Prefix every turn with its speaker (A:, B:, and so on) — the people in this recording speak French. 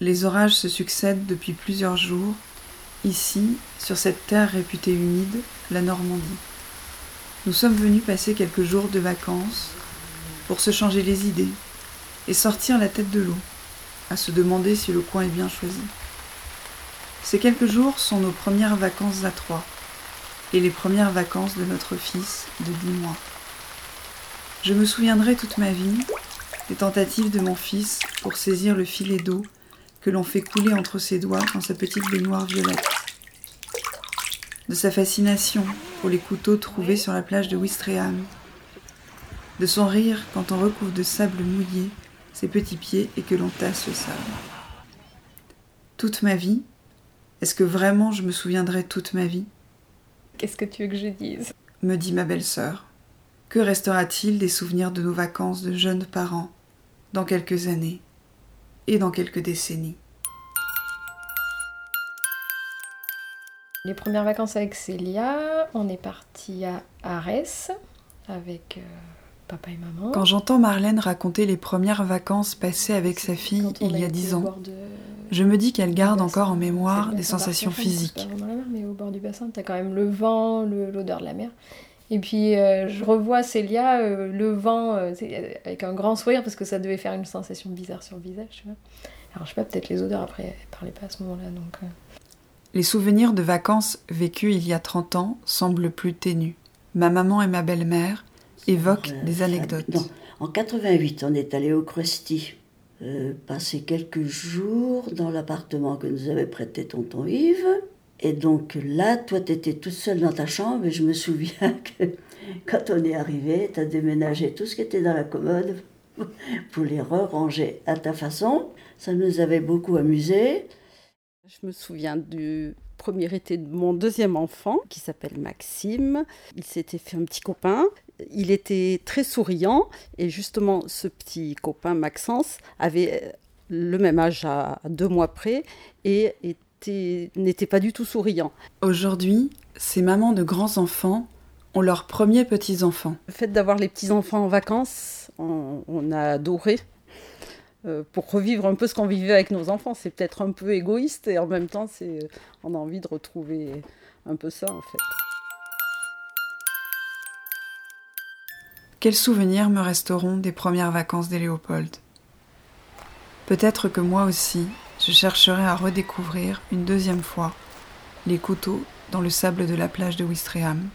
A: Les orages se succèdent depuis plusieurs jours, ici, sur cette terre réputée humide, la Normandie. Nous sommes venus passer quelques jours de vacances pour se changer les idées et sortir la tête de l'eau, à se demander si le coin est bien choisi. Ces quelques jours sont nos premières vacances à trois et les premières vacances de notre fils de dix mois. Je me souviendrai toute ma vie des tentatives de mon fils pour saisir le filet d'eau que l'on fait couler entre ses doigts dans sa petite baignoire violette, de sa fascination pour les couteaux trouvés sur la plage de Wistreham, de son rire quand on recouvre de sable mouillé ses petits pieds et que l'on tasse le sable. Toute ma vie, est-ce que vraiment je me souviendrai toute ma vie?
B: Qu'est-ce que tu veux que je dise?
A: Me dit ma belle-sœur. Que restera-t-il des souvenirs de nos vacances de jeunes parents dans quelques années? Et dans quelques décennies
B: Les premières vacances avec Célia, on est parti à Arès avec euh, papa et maman.
A: Quand j'entends Marlène raconter les premières vacances passées avec sa fille il y a dix ans,
B: de-
A: je me dis qu'elle garde encore en mémoire des sensations physiques.
B: pas vraiment la mer, mais au bord du bassin, t'as quand même le vent, l'odeur de la mer. Et puis euh, je revois Célia, euh, le vent, euh, euh, avec un grand sourire parce que ça devait faire une sensation bizarre sur le visage, tu vois. Alors je sais pas, peut-être les odeurs après, elle parlait pas à ce moment-là, donc. euh,
A: Les souvenirs de vacances vécues il y a 30 ans semblent plus ténus. Ma maman et ma belle-mère évoquent
C: Euh,
A: des anecdotes.
C: non, en 88, on est allé au Krusty, euh, passer quelques jours dans l'appartement que nous avait prêté tonton Yves. Et donc là, toi, tu étais toute seule dans ta chambre et je me souviens que quand on est arrivé, tu as déménagé tout ce qui était dans la commode pour les re-ranger à ta façon. Ça nous avait beaucoup amusés.
D: Je me souviens du premier été de mon deuxième enfant, qui s'appelle Maxime. Il s'était fait un petit copain. Il était très souriant. Et justement, ce petit copain, Maxence, avait le même âge à deux mois près et était- n'était pas du tout souriant.
A: Aujourd'hui, ces mamans de grands enfants ont leurs premiers petits-enfants.
D: Le fait d'avoir les petits-enfants en vacances, on, on a adoré. Euh, pour revivre un peu ce qu'on vivait avec nos enfants, c'est peut-être un peu égoïste et en même temps, c'est, on a envie de retrouver un peu ça en fait.
A: Quels souvenirs me resteront des premières vacances des Léopold Peut-être que moi aussi, je chercherai à redécouvrir une deuxième fois les couteaux dans le sable de la plage de Wistreham.